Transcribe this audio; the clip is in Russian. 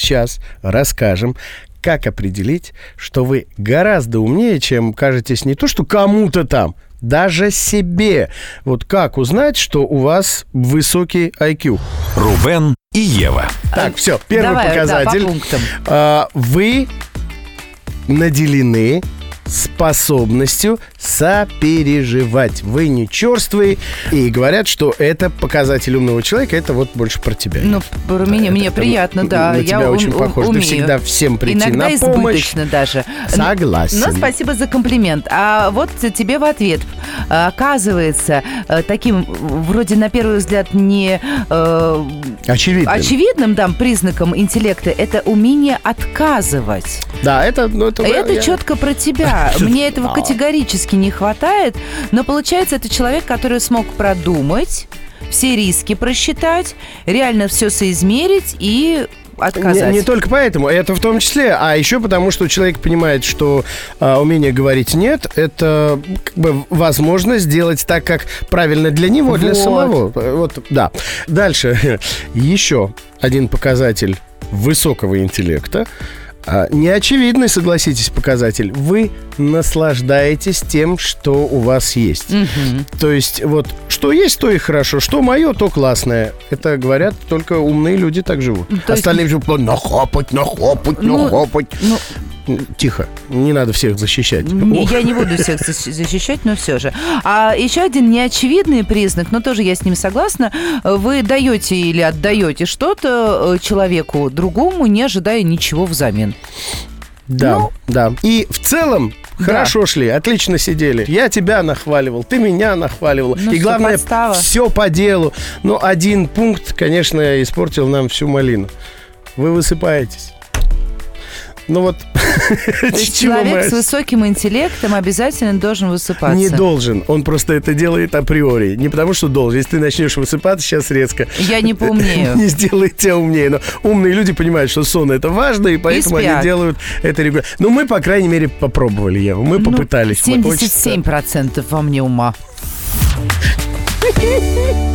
Сейчас расскажем, как определить, что вы гораздо умнее, чем кажетесь не то, что кому-то там, даже себе. Вот как узнать, что у вас высокий IQ? Рубен и Ева. Так, все, первый Давай, да, показатель. по пунктам. А, вы наделены способностью сопереживать. Вы не черствые. И говорят, что это показатель умного человека. Это вот больше про тебя. Ну, про меня, мне приятно, да. на я тебя ум- очень ум- похоже. Ты умею. всегда всем прийти Иногда на помощь. избыточно даже. Согласен. Ну, спасибо за комплимент. А вот тебе в ответ. А, Оказывается, э, таким вроде на первый взгляд не э, Очевидно. очевидным да, признаком интеллекта это умение отказывать. Да, это... Ну, это Это я- четко про тебя. Мне этого Да. категорически не хватает, но получается, это человек, который смог продумать, все риски просчитать, реально все соизмерить и отказать. Не, не только поэтому, это в том числе, а еще потому, что человек понимает, что а, умение говорить нет, это как бы возможность сделать так, как правильно для него, для Вот. самого. Вот, да. Дальше еще один показатель высокого интеллекта. А, Неочевидный, согласитесь, показатель. Вы наслаждаетесь тем, что у вас есть. Мгм. То есть вот что есть, то и хорошо, что мое, то классное. Это говорят только умные люди так живут. То есть- Остальные же нахопать, нахопать, Ну, нахопать. Ну, Тихо, не надо всех защищать. я не буду всех защ- защищать, но все же. А еще один неочевидный признак, но тоже я с ним согласна. Вы даете или отдаете что-то э, человеку другому, не ожидая ничего взамен. Да, Ну. да. И в целом Да. хорошо шли, отлично сидели. Я тебя нахваливал, ты меня нахваливал. Ну И главное, подстава. все по делу. Но один пункт, конечно, испортил нам всю малину. Вы высыпаетесь. Ну вот, То есть человек с высоким интеллектом обязательно должен высыпаться. Не должен. Он просто это делает априори. Не потому, что должен. Если ты начнешь высыпаться сейчас резко, Я не поумнею. не сделает тебя умнее. Но умные люди понимают, что сон это важно, и поэтому они спят. делают это регулярно. Ну, мы, по крайней мере, попробовали, Ева. Мы Ну, попытались. Мы очень 77% во мне ума.